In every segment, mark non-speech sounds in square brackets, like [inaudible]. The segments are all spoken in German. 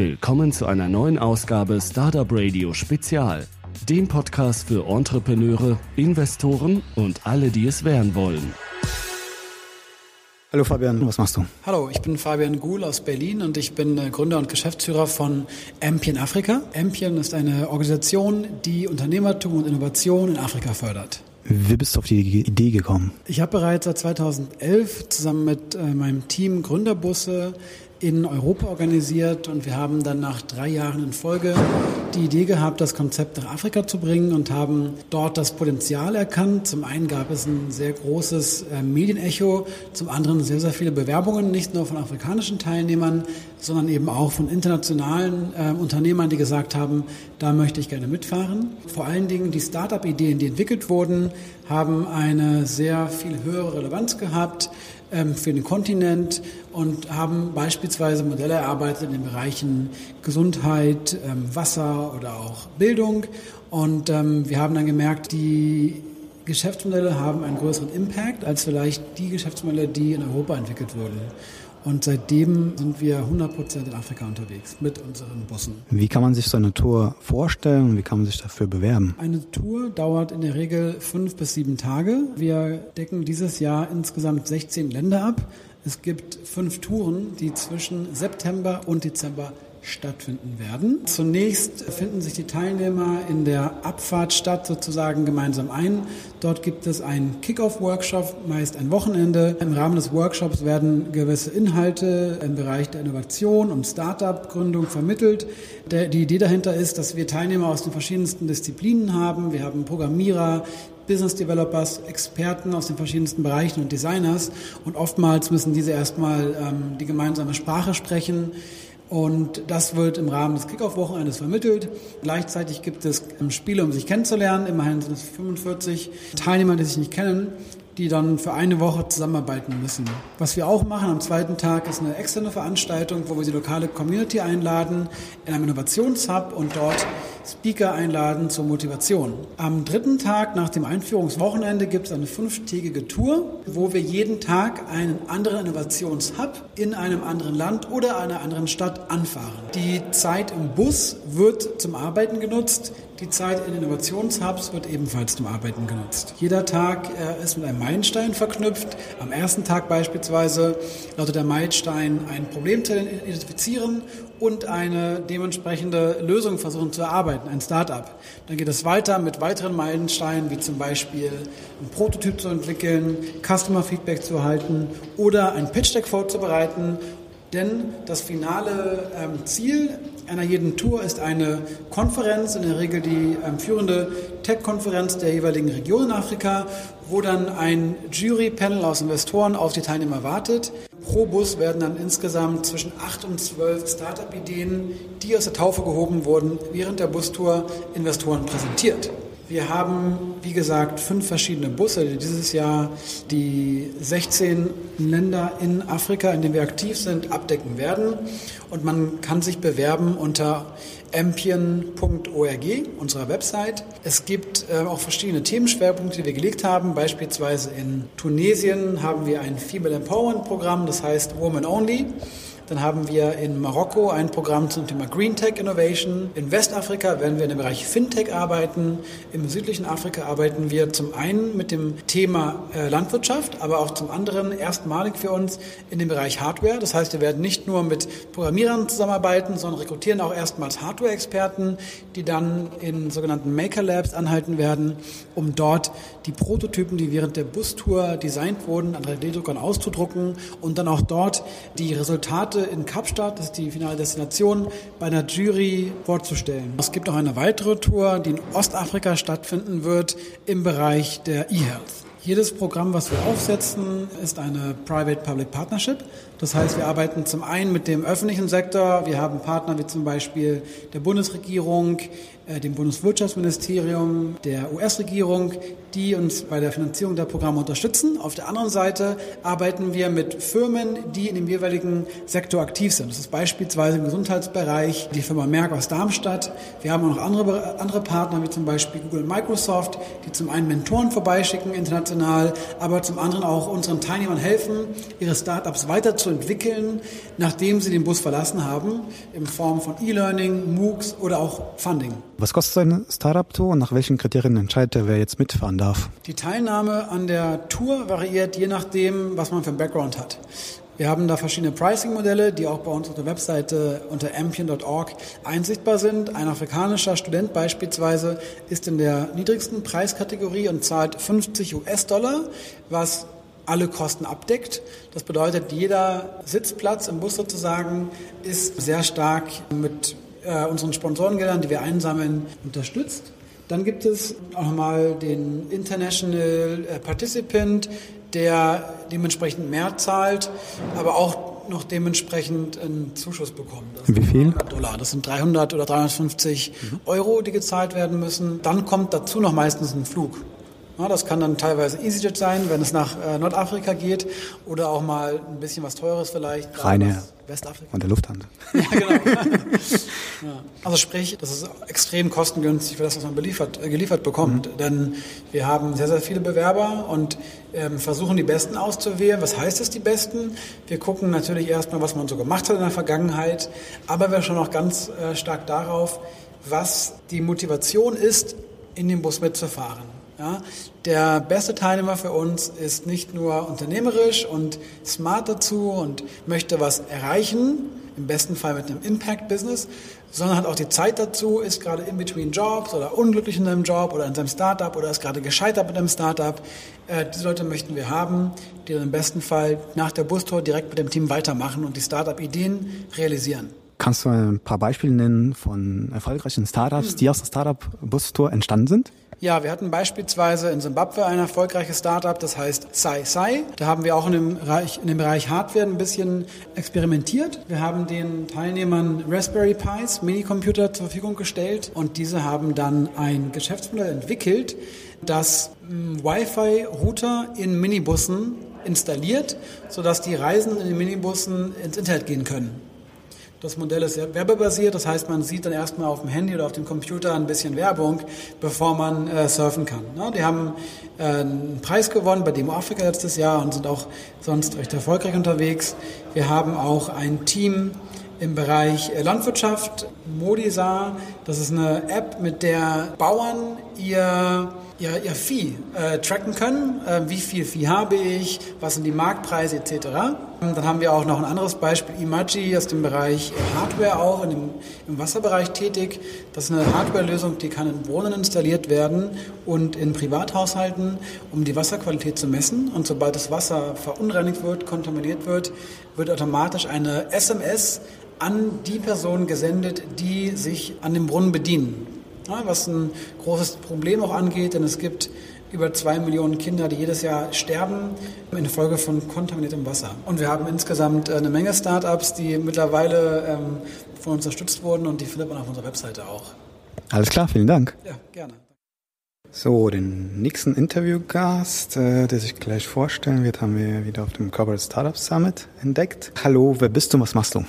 Willkommen zu einer neuen Ausgabe Startup Radio Spezial, dem Podcast für Entrepreneure, Investoren und alle, die es werden wollen. Hallo Fabian, was machst du? Hallo, ich bin Fabian Guhl aus Berlin und ich bin äh, Gründer und Geschäftsführer von Ampion Afrika. Ampion ist eine Organisation, die Unternehmertum und Innovation in Afrika fördert. Wie bist du auf die Idee gekommen? Ich habe bereits seit 2011 zusammen mit äh, meinem Team Gründerbusse in Europa organisiert und wir haben dann nach drei Jahren in Folge die Idee gehabt, das Konzept nach Afrika zu bringen und haben dort das Potenzial erkannt. Zum einen gab es ein sehr großes äh, Medienecho, zum anderen sehr, sehr viele Bewerbungen, nicht nur von afrikanischen Teilnehmern, sondern eben auch von internationalen äh, Unternehmern, die gesagt haben, da möchte ich gerne mitfahren. Vor allen Dingen die Start-up-Ideen, die entwickelt wurden, haben eine sehr viel höhere Relevanz gehabt für den Kontinent und haben beispielsweise Modelle erarbeitet in den Bereichen Gesundheit, ähm, Wasser oder auch Bildung. Und ähm, wir haben dann gemerkt, die Geschäftsmodelle haben einen größeren Impact als vielleicht die Geschäftsmodelle, die in Europa entwickelt wurden. Und seitdem sind wir 100% in Afrika unterwegs mit unseren Bussen. Wie kann man sich so eine Tour vorstellen und wie kann man sich dafür bewerben? Eine Tour dauert in der Regel fünf bis sieben Tage. Wir decken dieses Jahr insgesamt 16 Länder ab. Es gibt fünf Touren, die zwischen September und Dezember stattfinden werden. Zunächst finden sich die Teilnehmer in der Abfahrtstadt sozusagen gemeinsam ein. Dort gibt es einen Kick-Off-Workshop, meist ein Wochenende. Im Rahmen des Workshops werden gewisse Inhalte im Bereich der Innovation und Start-up-Gründung vermittelt. Die Idee dahinter ist, dass wir Teilnehmer aus den verschiedensten Disziplinen haben. Wir haben Programmierer, Business Developers, Experten aus den verschiedensten Bereichen und Designers. Und oftmals müssen diese erstmal ähm, die gemeinsame Sprache sprechen. Und das wird im Rahmen des Kickoff-Wochenendes vermittelt. Gleichzeitig gibt es Spiele, um sich kennenzulernen. Immerhin sind es 45 Teilnehmer, die sich nicht kennen die dann für eine Woche zusammenarbeiten müssen. Was wir auch machen am zweiten Tag ist eine externe Veranstaltung, wo wir die lokale Community einladen in einem Innovationshub und dort Speaker einladen zur Motivation. Am dritten Tag nach dem Einführungswochenende gibt es eine fünftägige Tour, wo wir jeden Tag einen anderen Innovationshub in einem anderen Land oder einer anderen Stadt anfahren. Die Zeit im Bus wird zum Arbeiten genutzt. Die Zeit in Innovationshubs wird ebenfalls zum Arbeiten genutzt. Jeder Tag äh, ist mit einem Meilenstein verknüpft. Am ersten Tag beispielsweise lautet der Meilenstein, ein Problem zu identifizieren und eine dementsprechende Lösung versuchen zu erarbeiten, ein Start-up. Dann geht es weiter mit weiteren Meilensteinen, wie zum Beispiel ein Prototyp zu entwickeln, Customer Feedback zu erhalten oder ein Pitch Deck vorzubereiten denn das finale ähm, Ziel einer jeden Tour ist eine Konferenz, in der Regel die ähm, führende Tech-Konferenz der jeweiligen Region in Afrika, wo dann ein Jury-Panel aus Investoren auf die Teilnehmer wartet. Pro Bus werden dann insgesamt zwischen acht und zwölf Startup-Ideen, die aus der Taufe gehoben wurden, während der Bustour Investoren präsentiert. Wir haben, wie gesagt, fünf verschiedene Busse, die dieses Jahr die 16 Länder in Afrika, in denen wir aktiv sind, abdecken werden. Und man kann sich bewerben unter ampion.org, unserer Website. Es gibt äh, auch verschiedene Themenschwerpunkte, die wir gelegt haben. Beispielsweise in Tunesien haben wir ein Female Empowerment Programm, das heißt Woman Only. Dann haben wir in Marokko ein Programm zum Thema Green Tech Innovation. In Westafrika werden wir dem Bereich Fintech arbeiten. Im südlichen Afrika arbeiten wir zum einen mit dem Thema äh, Landwirtschaft, aber auch zum anderen erstmalig für uns in dem Bereich Hardware. Das heißt, wir werden nicht nur mit Programmierern zusammenarbeiten, sondern rekrutieren auch erstmals Hardware-Experten, die dann in sogenannten Maker Labs anhalten werden, um dort die Prototypen, die während der Bustour designt wurden, an 3D-Druckern auszudrucken und dann auch dort die Resultate heute in Kapstadt, das ist die finale Destination, bei einer Jury vorzustellen. Es gibt auch eine weitere Tour, die in Ostafrika stattfinden wird im Bereich der E-Health. Jedes Programm, was wir aufsetzen, ist eine Private-Public Partnership. Das heißt, wir arbeiten zum einen mit dem öffentlichen Sektor. Wir haben Partner wie zum Beispiel der Bundesregierung, äh, dem Bundeswirtschaftsministerium, der US-Regierung, die uns bei der Finanzierung der Programme unterstützen. Auf der anderen Seite arbeiten wir mit Firmen, die in dem jeweiligen Sektor aktiv sind. Das ist beispielsweise im Gesundheitsbereich die Firma Merck aus Darmstadt. Wir haben auch noch andere, andere Partner, wie zum Beispiel Google und Microsoft, die zum einen Mentoren vorbeischicken international international, aber zum anderen auch unseren Teilnehmern helfen, ihre Startups weiterzuentwickeln, nachdem sie den Bus verlassen haben, in Form von E-Learning, MOOCs oder auch Funding. Was kostet eine Startup-Tour und nach welchen Kriterien entscheidet er, wer jetzt mitfahren darf? Die Teilnahme an der Tour variiert je nachdem, was man für einen Background hat. Wir haben da verschiedene Pricing-Modelle, die auch bei uns auf der Webseite unter ampion.org einsichtbar sind. Ein afrikanischer Student beispielsweise ist in der niedrigsten Preiskategorie und zahlt 50 US-Dollar, was alle Kosten abdeckt. Das bedeutet, jeder Sitzplatz im Bus sozusagen ist sehr stark mit äh, unseren Sponsorengeldern, die wir einsammeln, unterstützt. Dann gibt es auch nochmal den International äh, Participant, der dementsprechend mehr zahlt, aber auch noch dementsprechend einen Zuschuss bekommt. Wie viel? Dollar. Das sind 300 oder 350 mhm. Euro, die gezahlt werden müssen. Dann kommt dazu noch meistens ein Flug. Das kann dann teilweise EasyJet sein, wenn es nach äh, Nordafrika geht oder auch mal ein bisschen was Teures vielleicht. Reine Westafrika. Und der Lufthansa. [laughs] Ja, genau. [laughs] ja. Also sprich, das ist extrem kostengünstig für das, was man beliefert, äh, geliefert bekommt. Mhm. Denn wir haben sehr, sehr viele Bewerber und ähm, versuchen die Besten auszuwählen. Was heißt es, die Besten? Wir gucken natürlich erstmal, was man so gemacht hat in der Vergangenheit, aber wir schauen auch ganz äh, stark darauf, was die Motivation ist, in den Bus mitzufahren. Ja, der beste Teilnehmer für uns ist nicht nur unternehmerisch und smart dazu und möchte was erreichen, im besten Fall mit einem Impact-Business, sondern hat auch die Zeit dazu, ist gerade in between Jobs oder unglücklich in seinem Job oder in seinem Startup oder ist gerade gescheitert mit einem Startup. Äh, diese Leute möchten wir haben, die dann im besten Fall nach der Bustour direkt mit dem Team weitermachen und die Startup-Ideen realisieren. Kannst du ein paar Beispiele nennen von erfolgreichen Startups, die aus der Startup-Bustour entstanden sind? Ja, wir hatten beispielsweise in Simbabwe ein erfolgreiches Startup, das heißt Sai. Da haben wir auch in dem, Bereich, in dem Bereich Hardware ein bisschen experimentiert. Wir haben den Teilnehmern Raspberry Pis, Minicomputer zur Verfügung gestellt und diese haben dann ein Geschäftsmodell entwickelt, das hm, Wi-Fi-Router in Minibussen installiert, sodass die Reisenden in den Minibussen ins Internet gehen können. Das Modell ist werbebasiert, das heißt, man sieht dann erstmal auf dem Handy oder auf dem Computer ein bisschen Werbung, bevor man äh, surfen kann. Ne? Die haben äh, einen Preis gewonnen bei Demo Afrika letztes Jahr und sind auch sonst recht erfolgreich unterwegs. Wir haben auch ein Team im Bereich äh, Landwirtschaft, Modisa. Das ist eine App, mit der Bauern ihr ihr, ihr Vieh äh, tracken können. Äh, wie viel Vieh habe ich? Was sind die Marktpreise etc. Dann haben wir auch noch ein anderes Beispiel, Imagi aus dem Bereich Hardware auch, in dem, im Wasserbereich tätig. Das ist eine Hardware-Lösung, die kann in Wohnen installiert werden und in Privathaushalten, um die Wasserqualität zu messen. Und sobald das Wasser verunreinigt wird, kontaminiert wird, wird automatisch eine SMS an die Personen gesendet, die sich an dem Brunnen bedienen was ein großes Problem auch angeht, denn es gibt über zwei Millionen Kinder, die jedes Jahr sterben infolge von kontaminiertem Wasser. Und wir haben insgesamt äh, eine Menge Startups, die mittlerweile ähm, von uns unterstützt wurden und die findet man auf unserer Webseite auch. Alles klar, vielen Dank. Ja, gerne. So, den nächsten Interviewgast, äh, der sich gleich vorstellen wird, haben wir wieder auf dem Corporate Startup Summit entdeckt. Hallo, wer bist du, was machst du?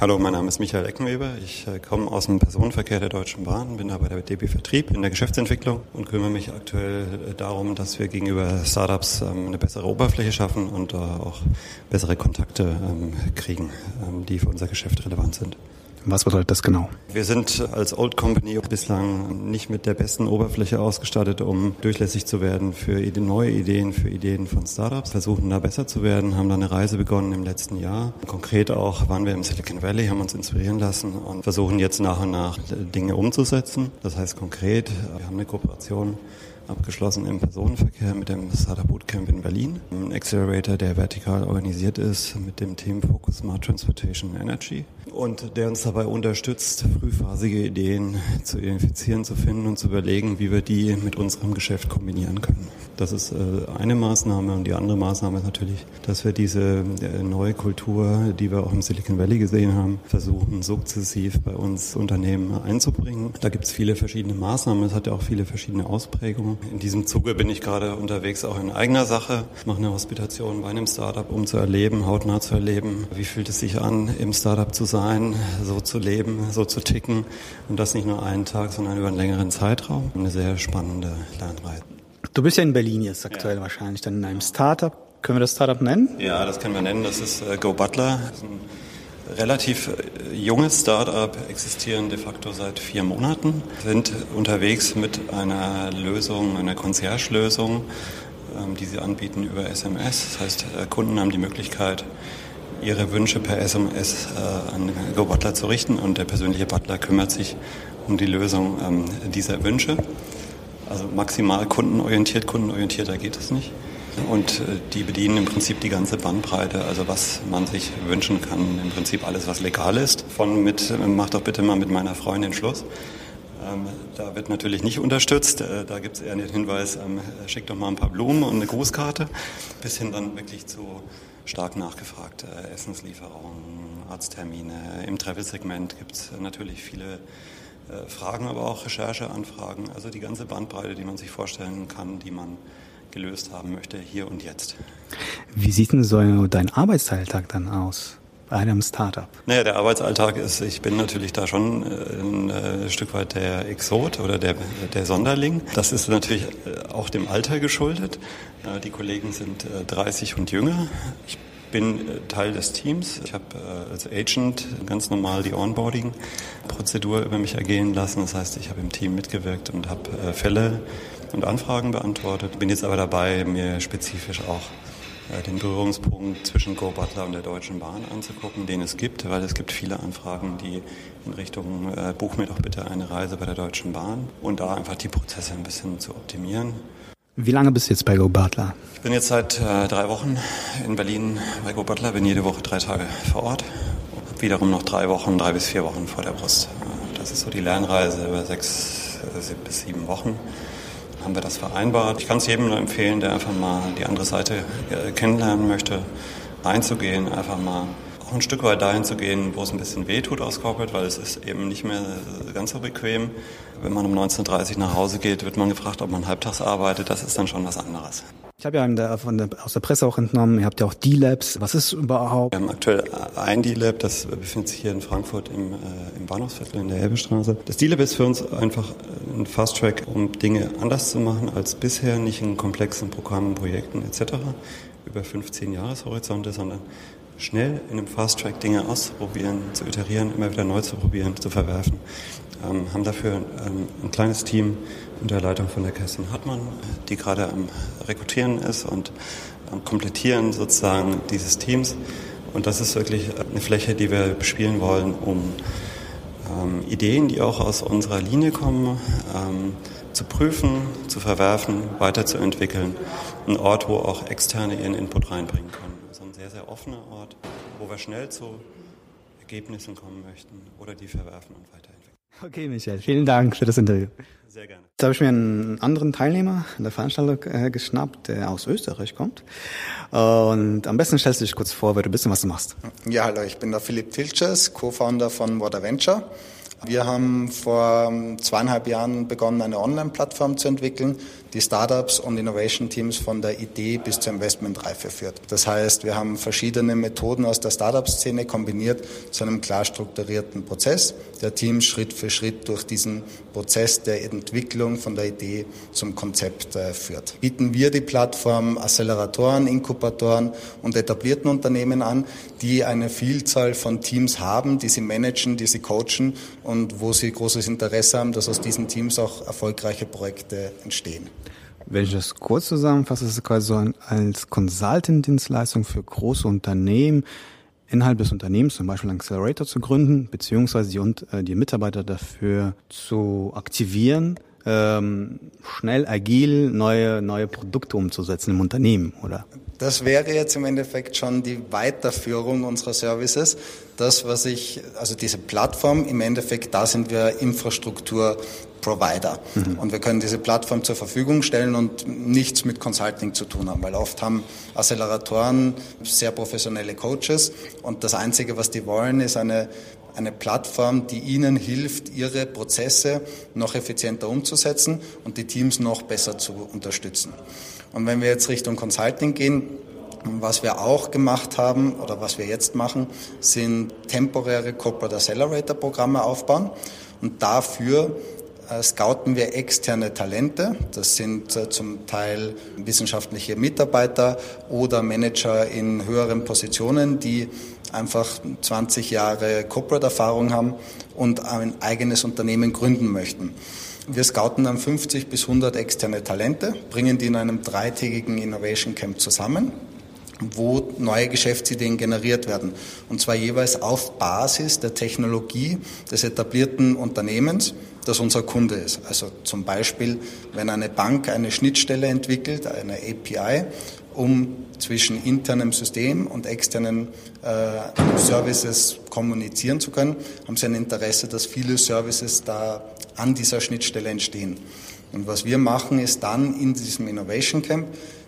Hallo, mein Name ist Michael Eckenweber. Ich äh, komme aus dem Personenverkehr der Deutschen Bahn, bin da bei der DB Vertrieb in der Geschäftsentwicklung und kümmere mich aktuell äh, darum, dass wir gegenüber Startups ähm, eine bessere Oberfläche schaffen und auch bessere Kontakte ähm, kriegen, ähm, die für unser Geschäft relevant sind. Was bedeutet das genau? Wir sind als Old Company bislang nicht mit der besten Oberfläche ausgestattet, um durchlässig zu werden für neue Ideen, für Ideen von Startups. Versuchen da besser zu werden, haben da eine Reise begonnen im letzten Jahr. Konkret auch waren wir im Silicon Valley, haben uns inspirieren lassen und versuchen jetzt nach und nach Dinge umzusetzen. Das heißt konkret, wir haben eine Kooperation abgeschlossen im Personenverkehr mit dem Startup Bootcamp in Berlin. Ein Accelerator, der vertikal organisiert ist mit dem Themenfokus Smart Transportation Energy und der uns dabei unterstützt, frühphasige Ideen zu identifizieren, zu finden und zu überlegen, wie wir die mit unserem Geschäft kombinieren können. Das ist äh, eine Maßnahme und die andere Maßnahme ist natürlich, dass wir diese äh, neue Kultur, die wir auch im Silicon Valley gesehen haben, versuchen sukzessiv bei uns Unternehmen einzubringen. Da gibt es viele verschiedene Maßnahmen, es hat ja auch viele verschiedene Ausprägungen. In diesem Zuge bin ich gerade unterwegs auch in eigener Sache, mache eine Hospitation bei einem Startup, um zu erleben, hautnah zu erleben, wie fühlt es sich an, im Startup zu sein, so zu leben, so zu ticken und das nicht nur einen Tag, sondern über einen längeren Zeitraum. Eine sehr spannende Lernreise. Du bist ja in Berlin jetzt aktuell ja. wahrscheinlich, dann in einem Startup. Können wir das Startup nennen? Ja, das können wir nennen. Das ist äh, Go Butler. Das ist ein relativ äh, junges Startup, existieren de facto seit vier Monaten, sind unterwegs mit einer Lösung, einer Concierge-Lösung, ähm, die sie anbieten über SMS. Das heißt, äh, Kunden haben die Möglichkeit, ihre Wünsche per SMS äh, an Go Butler zu richten und der persönliche Butler kümmert sich um die Lösung ähm, dieser Wünsche. Also maximal kundenorientiert, kundenorientierter geht es nicht. Und äh, die bedienen im Prinzip die ganze Bandbreite, also was man sich wünschen kann, im Prinzip alles, was legal ist. Von mit, mach doch bitte mal mit meiner Freundin Schluss. Ähm, da wird natürlich nicht unterstützt. Äh, da gibt es eher den Hinweis, ähm, schick doch mal ein paar Blumen und eine Grußkarte, bis hin dann wirklich zu stark nachgefragt. Äh, Essenslieferungen, Arzttermine. Im Travel-Segment gibt es natürlich viele äh, Fragen, aber auch Rechercheanfragen. Also die ganze Bandbreite, die man sich vorstellen kann, die man gelöst haben möchte, hier und jetzt. Wie sieht denn so dein Arbeitsalltag dann aus? Bei einem Startup? Naja, der Arbeitsalltag ist, ich bin natürlich da schon äh, ein, ein Stück weit der Exot oder der, der Sonderling. Das ist natürlich auch dem Alter geschuldet. Die Kollegen sind 30 und jünger. Ich bin äh, Teil des Teams. Ich habe äh, als Agent ganz normal die Onboarding-Prozedur über mich ergehen lassen. Das heißt, ich habe im Team mitgewirkt und habe äh, Fälle und Anfragen beantwortet. Bin jetzt aber dabei, mir spezifisch auch den Berührungspunkt zwischen Go Butler und der Deutschen Bahn anzugucken, den es gibt, weil es gibt viele Anfragen, die in Richtung äh, Buch mir doch bitte eine Reise bei der Deutschen Bahn und da einfach die Prozesse ein bisschen zu optimieren. Wie lange bist du jetzt bei Go Butler? Ich bin jetzt seit äh, drei Wochen in Berlin bei Go Butler, bin jede Woche drei Tage vor Ort. Hab wiederum noch drei Wochen, drei bis vier Wochen vor der Brust. Äh, das ist so die Lernreise über sechs äh, bis sieben Wochen. Haben wir das vereinbart. Ich kann es jedem nur empfehlen, der einfach mal die andere Seite äh, kennenlernen möchte, reinzugehen, einfach mal auch ein Stück weit dahin zu gehen, wo es ein bisschen wehtut aus Corporate, weil es ist eben nicht mehr ganz so bequem. Wenn man um 19.30 Uhr nach Hause geht, wird man gefragt, ob man halbtags arbeitet. Das ist dann schon was anderes. Ich habe ja der, der, aus der Presse auch entnommen, ihr habt ja auch D-Labs. Was ist überhaupt? Wir haben aktuell ein D-Lab, das befindet sich hier in Frankfurt im, äh, im Bahnhofsviertel in der Elbestraße. Das D-Lab ist für uns einfach ein Fast-Track, um Dinge anders zu machen als bisher, nicht in komplexen Programmen, Projekten etc. über 15 Jahreshorizonte, sondern schnell in einem Fast-Track Dinge auszuprobieren, zu iterieren, immer wieder neu zu probieren, zu verwerfen. Ähm, haben dafür ähm, ein kleines Team unter Leitung von der Kerstin Hartmann, die gerade am Rekrutieren ist und am Komplettieren sozusagen dieses Teams. Und das ist wirklich eine Fläche, die wir bespielen wollen, um ähm, Ideen, die auch aus unserer Linie kommen, ähm, zu prüfen, zu verwerfen, weiterzuentwickeln. Ein Ort, wo auch Externe ihren Input reinbringen können sehr, sehr offener Ort, wo wir schnell zu Ergebnissen kommen möchten oder die verwerfen und weiterentwickeln. Okay, Michael, vielen Dank für das Interview. Sehr gerne. Jetzt habe ich mir einen anderen Teilnehmer in der Veranstaltung äh, geschnappt, der aus Österreich kommt. Und am besten stellst du dich kurz vor, wer du bist und was du machst. Ja, hallo, ich bin der Philipp Tilches, Co-Founder von Water Venture. Wir haben vor zweieinhalb Jahren begonnen, eine Online-Plattform zu entwickeln, die Startups und Innovation-Teams von der Idee bis zur Investmentreife führt. Das heißt, wir haben verschiedene Methoden aus der Startup-Szene kombiniert zu einem klar strukturierten Prozess, der Teams Schritt für Schritt durch diesen Prozess der Entwicklung von der Idee zum Konzept äh, führt. Bieten wir die Plattform Acceleratoren, Inkubatoren und etablierten Unternehmen an, die eine Vielzahl von Teams haben, die sie managen, die sie coachen und wo sie großes Interesse haben, dass aus diesen Teams auch erfolgreiche Projekte entstehen. Wenn ich das kurz zusammenfasse, ist es quasi so als Consultant-Dienstleistung für große Unternehmen innerhalb des Unternehmens zum Beispiel einen Accelerator zu gründen, beziehungsweise die, äh, die Mitarbeiter dafür zu aktivieren, ähm, schnell, agil neue, neue Produkte umzusetzen im Unternehmen, oder? Das wäre jetzt im Endeffekt schon die Weiterführung unserer Services. Das, was ich, also diese Plattform, im Endeffekt, da sind wir Infrastruktur Provider. Mhm. Und wir können diese Plattform zur Verfügung stellen und nichts mit Consulting zu tun haben, weil oft haben Acceleratoren sehr professionelle Coaches und das Einzige, was die wollen, ist eine eine Plattform, die Ihnen hilft, Ihre Prozesse noch effizienter umzusetzen und die Teams noch besser zu unterstützen. Und wenn wir jetzt Richtung Consulting gehen, was wir auch gemacht haben oder was wir jetzt machen, sind temporäre Corporate Accelerator Programme aufbauen und dafür äh, scouten wir externe Talente. Das sind äh, zum Teil wissenschaftliche Mitarbeiter oder Manager in höheren Positionen, die einfach 20 Jahre Corporate-Erfahrung haben und ein eigenes Unternehmen gründen möchten. Wir scouten dann 50 bis 100 externe Talente, bringen die in einem dreitägigen Innovation Camp zusammen wo neue Geschäftsideen generiert werden. Und zwar jeweils auf Basis der Technologie des etablierten Unternehmens, das unser Kunde ist. Also zum Beispiel, wenn eine Bank eine Schnittstelle entwickelt, eine API, um zwischen internem System und externen äh, Services kommunizieren zu können, haben sie ein Interesse, dass viele Services da an dieser Schnittstelle entstehen. Und was wir machen, ist dann in diesem Innovation Camp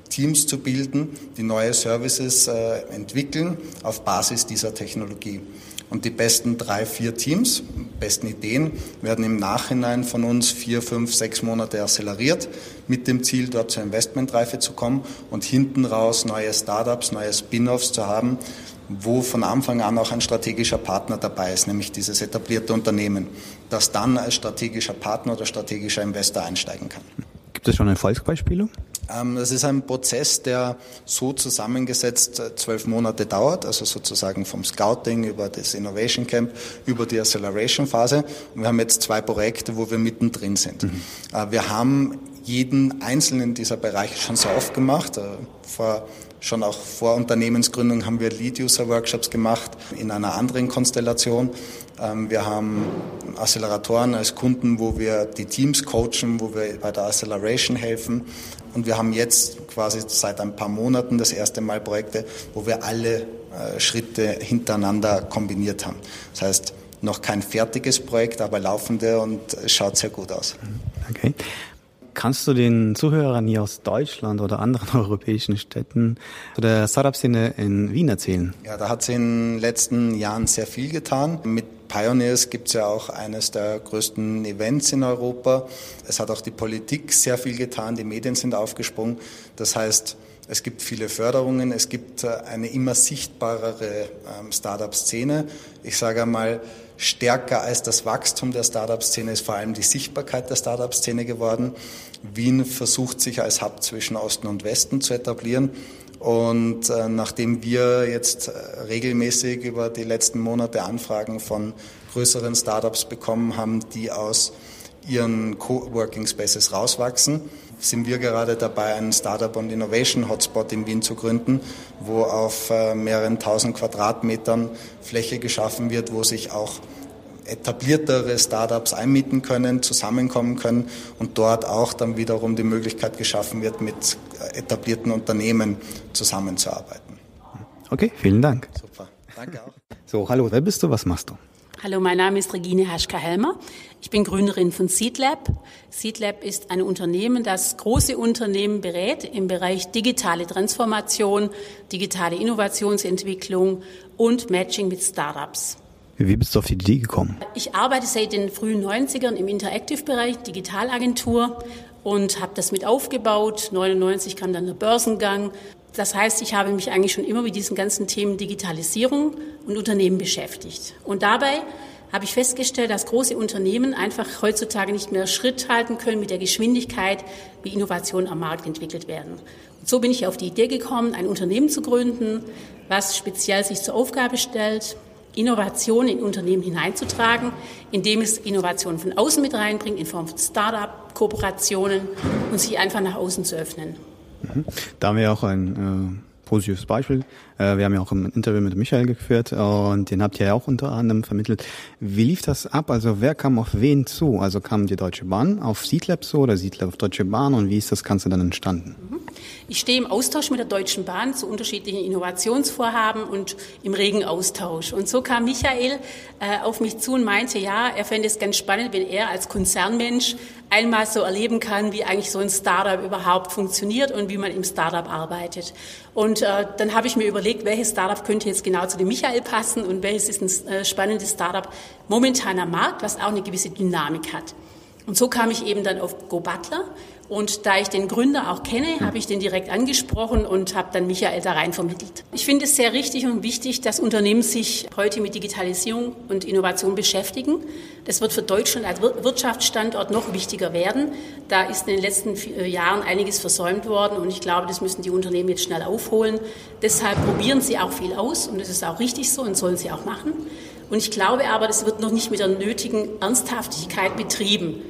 Teams zu bilden, die neue Services äh, entwickeln auf Basis dieser Technologie. Und die besten drei, vier Teams, besten Ideen werden im Nachhinein von uns vier, fünf, sechs Monate acceleriert, mit dem Ziel, dort zur Investmentreife zu kommen und hinten raus neue Startups, neue Spin-offs zu haben, wo von Anfang an auch ein strategischer Partner dabei ist, nämlich dieses etablierte Unternehmen, das dann als strategischer Partner oder strategischer Investor einsteigen kann. Gibt es schon Erfolgsbeispiele? Ähm, das ist ein Prozess, der so zusammengesetzt äh, zwölf Monate dauert, also sozusagen vom Scouting über das Innovation Camp, über die Acceleration Phase. Und wir haben jetzt zwei Projekte, wo wir mittendrin sind. Mhm. Äh, wir haben jeden einzelnen dieser Bereiche schon sehr oft gemacht. Äh, vor Schon auch vor Unternehmensgründung haben wir Lead-User-Workshops gemacht in einer anderen Konstellation. Ähm, wir haben Acceleratoren als Kunden, wo wir die Teams coachen, wo wir bei der Acceleration helfen. Und wir haben jetzt quasi seit ein paar Monaten das erste Mal Projekte, wo wir alle äh, Schritte hintereinander kombiniert haben. Das heißt, noch kein fertiges Projekt, aber laufende und es schaut sehr gut aus. Okay. Kannst du den Zuhörern hier aus Deutschland oder anderen [laughs] europäischen Städten zu der Startup-Szene in Wien erzählen? Ja, da hat sie in den letzten Jahren sehr viel getan. Mit Pioneers gibt es ja auch eines der größten Events in Europa. Es hat auch die Politik sehr viel getan, die Medien sind aufgesprungen. Das heißt, es gibt viele Förderungen, es gibt äh, eine immer sichtbarere ähm, Startup-Szene. Ich sage einmal, stärker als das Wachstum der Startup-Szene ist vor allem die Sichtbarkeit der Startup-Szene geworden. Wien versucht sich als Hub zwischen Osten und Westen zu etablieren. Und äh, nachdem wir jetzt äh, regelmäßig über die letzten Monate Anfragen von größeren Startups bekommen haben, die aus ihren Coworking Spaces rauswachsen, sind wir gerade dabei, einen Startup und Innovation Hotspot in Wien zu gründen, wo auf äh, mehreren tausend Quadratmetern Fläche geschaffen wird, wo sich auch etabliertere Startups einmieten können, zusammenkommen können und dort auch dann wiederum die Möglichkeit geschaffen wird, mit etablierten Unternehmen zusammenzuarbeiten. Okay, vielen Dank. Super, danke auch. So, hallo, wer bist du, was machst du? Hallo, mein Name ist Regine Haschka-Helmer. Ich bin Gründerin von Seedlab. Seedlab ist ein Unternehmen, das große Unternehmen berät im Bereich digitale Transformation, digitale Innovationsentwicklung und Matching mit Startups. Wie bist du auf die Idee gekommen? Ich arbeite seit den frühen 90ern im Interactive-Bereich, Digitalagentur und habe das mit aufgebaut. 99 kam dann der Börsengang. Das heißt, ich habe mich eigentlich schon immer mit diesen ganzen Themen Digitalisierung und Unternehmen beschäftigt. Und dabei habe ich festgestellt, dass große Unternehmen einfach heutzutage nicht mehr Schritt halten können mit der Geschwindigkeit, wie Innovationen am Markt entwickelt werden. Und so bin ich auf die Idee gekommen, ein Unternehmen zu gründen, was speziell sich zur Aufgabe stellt, Innovation in Unternehmen hineinzutragen, indem es Innovationen von außen mit reinbringt, in Form von Start-up-Kooperationen und sich einfach nach außen zu öffnen. Mhm. Da haben wir auch ein äh, positives Beispiel. Äh, wir haben ja auch ein Interview mit Michael geführt und den habt ihr ja auch unter anderem vermittelt. Wie lief das ab? Also wer kam auf wen zu? Also kam die Deutsche Bahn auf Seedlab zu oder Seedlab auf Deutsche Bahn und wie ist das Ganze dann entstanden? Mhm. Ich stehe im Austausch mit der Deutschen Bahn zu unterschiedlichen Innovationsvorhaben und im regen Austausch. Und so kam Michael äh, auf mich zu und meinte, ja, er fände es ganz spannend, wenn er als Konzernmensch einmal so erleben kann, wie eigentlich so ein Startup überhaupt funktioniert und wie man im Startup arbeitet. Und äh, dann habe ich mir überlegt, welches Startup könnte jetzt genau zu dem Michael passen und welches ist ein äh, spannendes Startup momentan am Markt, was auch eine gewisse Dynamik hat. Und so kam ich eben dann auf Go Butler Und da ich den Gründer auch kenne, habe ich den direkt angesprochen und habe dann Michael da rein vermittelt. Ich finde es sehr richtig und wichtig, dass Unternehmen sich heute mit Digitalisierung und Innovation beschäftigen. Das wird für Deutschland als Wirtschaftsstandort noch wichtiger werden. Da ist in den letzten äh, Jahren einiges versäumt worden und ich glaube, das müssen die Unternehmen jetzt schnell aufholen. Deshalb probieren sie auch viel aus und das ist auch richtig so und sollen sie auch machen. Und ich glaube aber, das wird noch nicht mit der nötigen Ernsthaftigkeit betrieben.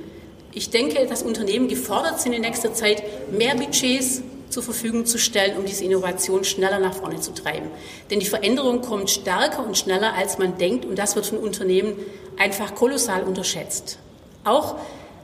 Ich denke, dass Unternehmen gefordert sind in nächster Zeit, mehr Budgets zur Verfügung zu stellen, um diese Innovation schneller nach vorne zu treiben. Denn die Veränderung kommt stärker und schneller, als man denkt, und das wird von Unternehmen einfach kolossal unterschätzt. Auch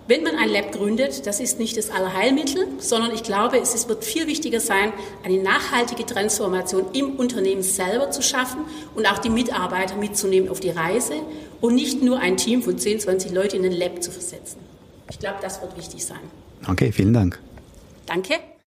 wenn man ein Lab gründet, das ist nicht das Allerheilmittel, sondern ich glaube, es wird viel wichtiger sein, eine nachhaltige Transformation im Unternehmen selber zu schaffen und auch die Mitarbeiter mitzunehmen auf die Reise und nicht nur ein Team von 10, 20 Leuten in ein Lab zu versetzen. Ich glaube, das wird wichtig sein. Okay, vielen Dank. Danke.